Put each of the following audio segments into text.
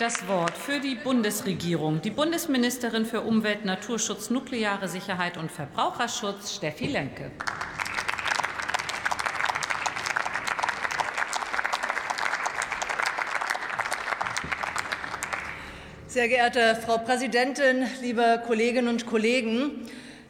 das Wort für die Bundesregierung die Bundesministerin für Umwelt, Naturschutz, nukleare Sicherheit und Verbraucherschutz, Steffi Lemke. Sehr geehrte Frau Präsidentin, liebe Kolleginnen und Kollegen!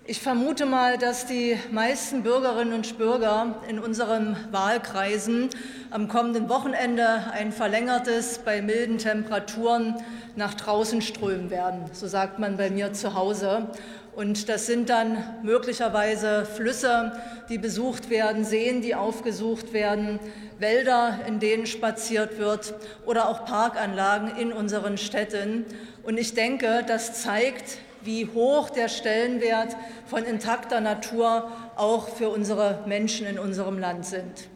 Ich vermute mal, dass die meisten Bürgerinnen und Bürger in unseren Wahlkreisen am kommenden Wochenende ein verlängertes bei milden Temperaturen nach draußen strömen werden. So sagt man bei mir zu Hause. Und das sind dann möglicherweise Flüsse, die besucht werden, Seen, die aufgesucht werden, Wälder, in denen spaziert wird oder auch Parkanlagen in unseren Städten. Und ich denke, das zeigt, wie hoch der Stellenwert von intakter Natur auch für unsere Menschen in unserem Land sind.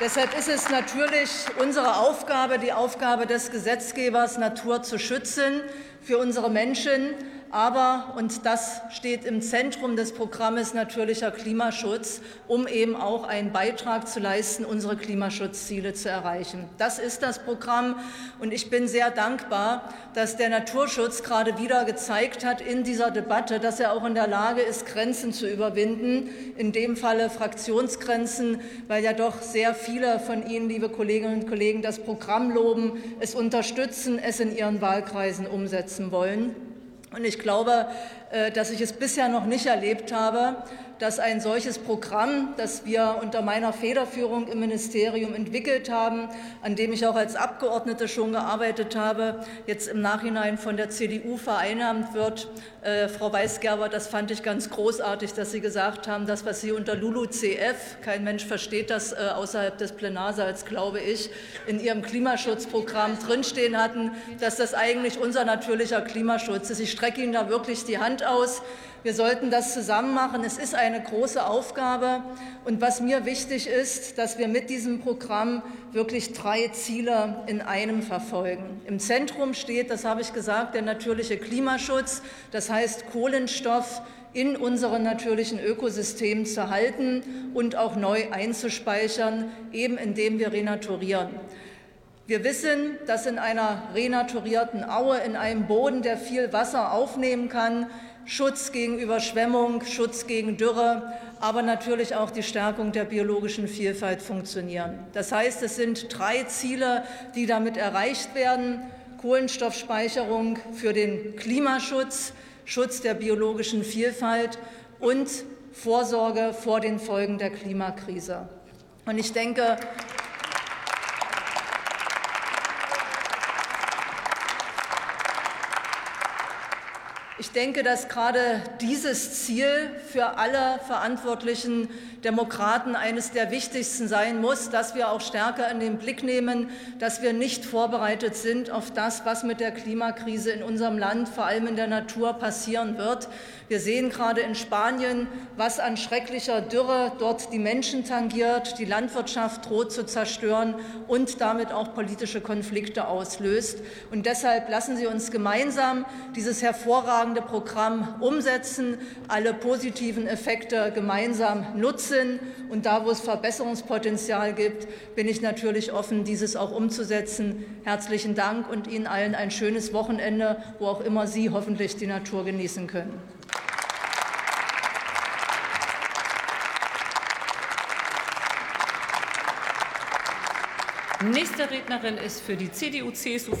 Deshalb ist es natürlich unsere Aufgabe, die Aufgabe des Gesetzgebers, Natur zu schützen für unsere Menschen, aber, und das steht im Zentrum des Programmes Natürlicher Klimaschutz, um eben auch einen Beitrag zu leisten, unsere Klimaschutzziele zu erreichen. Das ist das Programm. Und ich bin sehr dankbar, dass der Naturschutz gerade wieder gezeigt hat in dieser Debatte, dass er auch in der Lage ist, Grenzen zu überwinden, in dem Falle Fraktionsgrenzen, weil ja doch sehr viele von Ihnen, liebe Kolleginnen und Kollegen, das Programm loben, es unterstützen, es in ihren Wahlkreisen umsetzen wollen. Und ich glaube, äh, dass ich es bisher noch nicht erlebt habe, dass ein solches Programm, das wir unter meiner Federführung im Ministerium entwickelt haben, an dem ich auch als Abgeordnete schon gearbeitet habe, jetzt im Nachhinein von der CDU vereinnahmt wird. Äh, Frau Weisgerber, das fand ich ganz großartig, dass Sie gesagt haben, das, was Sie unter LULUCF, kein Mensch versteht das äh, außerhalb des Plenarsaals, glaube ich, in Ihrem Klimaschutzprogramm drinstehen hatten, dass das eigentlich unser natürlicher Klimaschutz ist. Ich strecke Ihnen da wirklich die Hand aus. Wir sollten das zusammen machen. Es ist eine große Aufgabe. Und was mir wichtig ist, dass wir mit diesem Programm wirklich drei Ziele in einem verfolgen. Im Zentrum steht, das habe ich gesagt, der natürliche Klimaschutz. Das heißt, Kohlenstoff in unseren natürlichen Ökosystemen zu halten und auch neu einzuspeichern, eben indem wir renaturieren. Wir wissen, dass in einer renaturierten Aue, in einem Boden, der viel Wasser aufnehmen kann, Schutz gegen Überschwemmung, Schutz gegen Dürre, aber natürlich auch die Stärkung der biologischen Vielfalt funktionieren. Das heißt, es sind drei Ziele, die damit erreicht werden. Kohlenstoffspeicherung für den Klimaschutz, Schutz der biologischen Vielfalt und Vorsorge vor den Folgen der Klimakrise. Und ich denke, Ich denke, dass gerade dieses Ziel für alle verantwortlichen Demokraten eines der wichtigsten sein muss, dass wir auch stärker in den Blick nehmen, dass wir nicht vorbereitet sind auf das, was mit der Klimakrise in unserem Land, vor allem in der Natur, passieren wird. Wir sehen gerade in Spanien, was an schrecklicher Dürre dort die Menschen tangiert, die Landwirtschaft droht zu zerstören und damit auch politische Konflikte auslöst. Und deshalb lassen Sie uns gemeinsam dieses hervorragende Programm umsetzen, alle positiven Effekte gemeinsam nutzen. Und da, wo es Verbesserungspotenzial gibt, bin ich natürlich offen, dieses auch umzusetzen. Herzlichen Dank und Ihnen allen ein schönes Wochenende, wo auch immer Sie hoffentlich die Natur genießen können. Nächste Rednerin ist für die CDU-CSU-Fraktion